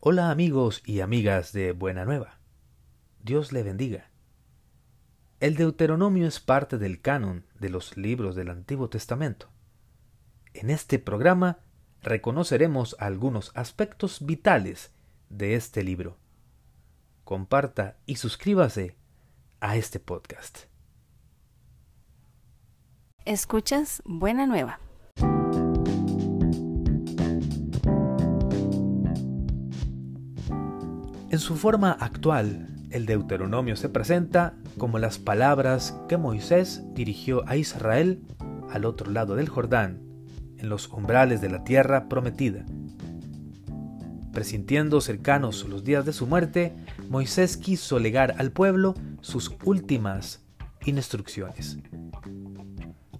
Hola amigos y amigas de Buena Nueva. Dios le bendiga. El Deuteronomio es parte del canon de los libros del Antiguo Testamento. En este programa reconoceremos algunos aspectos vitales de este libro. Comparta y suscríbase a este podcast. Escuchas Buena Nueva. En su forma actual, el Deuteronomio se presenta como las palabras que Moisés dirigió a Israel al otro lado del Jordán, en los umbrales de la tierra prometida. Presintiendo cercanos los días de su muerte, Moisés quiso legar al pueblo sus últimas instrucciones.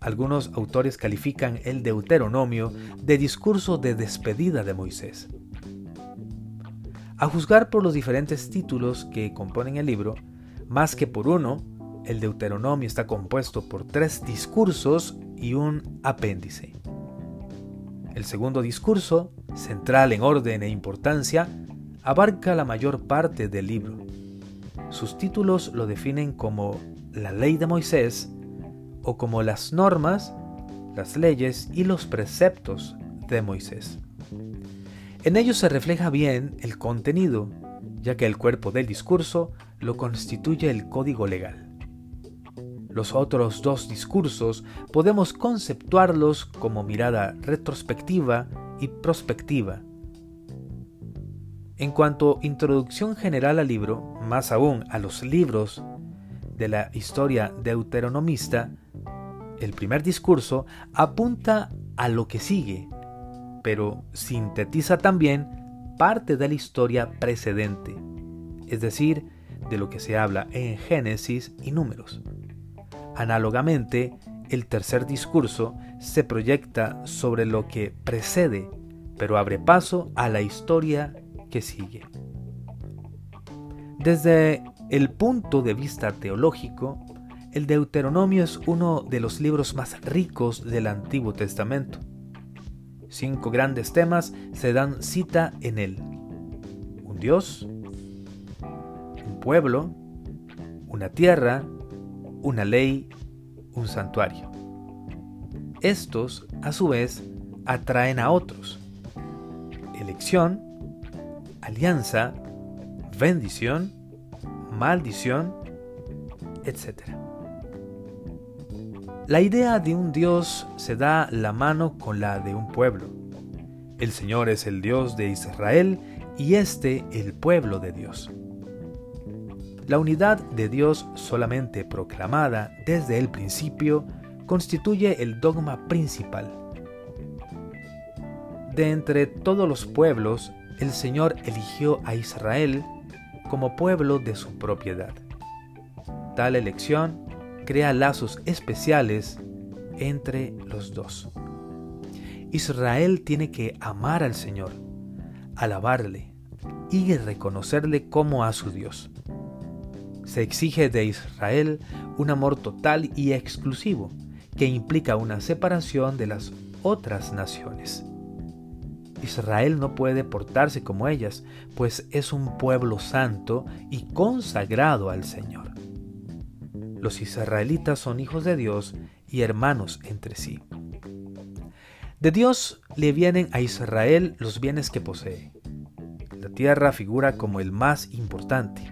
Algunos autores califican el Deuteronomio de discurso de despedida de Moisés. A juzgar por los diferentes títulos que componen el libro, más que por uno, el Deuteronomio está compuesto por tres discursos y un apéndice. El segundo discurso, central en orden e importancia, abarca la mayor parte del libro. Sus títulos lo definen como la ley de Moisés o como las normas, las leyes y los preceptos de Moisés. En ellos se refleja bien el contenido, ya que el cuerpo del discurso lo constituye el código legal. Los otros dos discursos podemos conceptuarlos como mirada retrospectiva y prospectiva. En cuanto introducción general al libro, más aún a los libros de la historia deuteronomista, el primer discurso apunta a lo que sigue, pero sintetiza también parte de la historia precedente, es decir, de lo que se habla en Génesis y Números. Análogamente, el tercer discurso se proyecta sobre lo que precede, pero abre paso a la historia que sigue. Desde el punto de vista teológico, el Deuteronomio es uno de los libros más ricos del Antiguo Testamento. Cinco grandes temas se dan cita en él. Un Dios, un pueblo, una tierra, una ley, un santuario. Estos, a su vez, atraen a otros. Elección, alianza, bendición, maldición, etc. La idea de un Dios se da la mano con la de un pueblo. El Señor es el Dios de Israel y este el pueblo de Dios. La unidad de Dios solamente proclamada desde el principio constituye el dogma principal. De entre todos los pueblos, el Señor eligió a Israel como pueblo de su propiedad. Tal elección crea lazos especiales entre los dos. Israel tiene que amar al Señor, alabarle y reconocerle como a su Dios. Se exige de Israel un amor total y exclusivo que implica una separación de las otras naciones. Israel no puede portarse como ellas, pues es un pueblo santo y consagrado al Señor. Los israelitas son hijos de Dios y hermanos entre sí. De Dios le vienen a Israel los bienes que posee. La tierra figura como el más importante.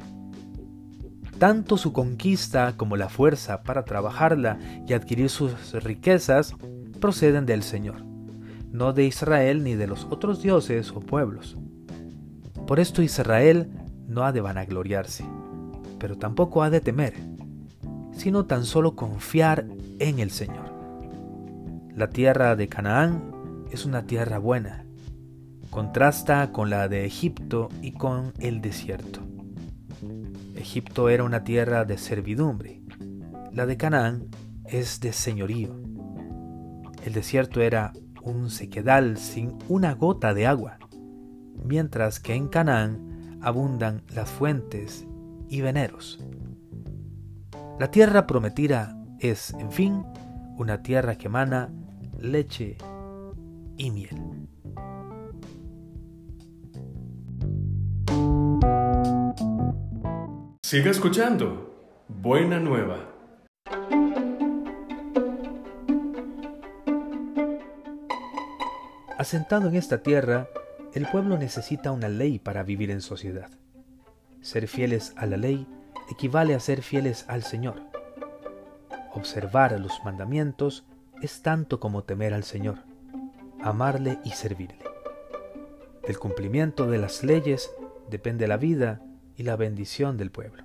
Tanto su conquista como la fuerza para trabajarla y adquirir sus riquezas proceden del Señor, no de Israel ni de los otros dioses o pueblos. Por esto Israel no ha de vanagloriarse, pero tampoco ha de temer sino tan solo confiar en el Señor. La tierra de Canaán es una tierra buena, contrasta con la de Egipto y con el desierto. Egipto era una tierra de servidumbre, la de Canaán es de señorío. El desierto era un sequedal sin una gota de agua, mientras que en Canaán abundan las fuentes y veneros. La tierra prometida es, en fin, una tierra que emana leche y miel. Siga escuchando. Buena nueva. Asentado en esta tierra, el pueblo necesita una ley para vivir en sociedad. Ser fieles a la ley equivale a ser fieles al Señor. Observar los mandamientos es tanto como temer al Señor, amarle y servirle. Del cumplimiento de las leyes depende la vida y la bendición del pueblo.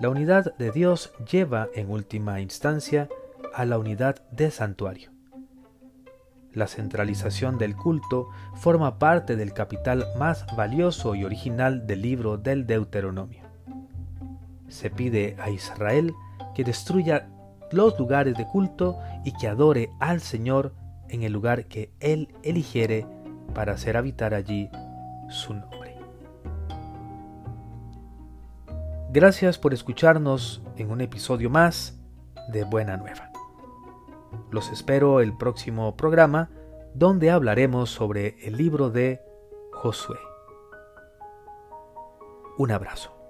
La unidad de Dios lleva en última instancia a la unidad de santuario. La centralización del culto forma parte del capital más valioso y original del libro del Deuteronomio. Se pide a Israel que destruya los lugares de culto y que adore al Señor en el lugar que Él eligiere para hacer habitar allí su nombre. Gracias por escucharnos en un episodio más de Buena Nueva. Los espero el próximo programa donde hablaremos sobre el libro de Josué. Un abrazo.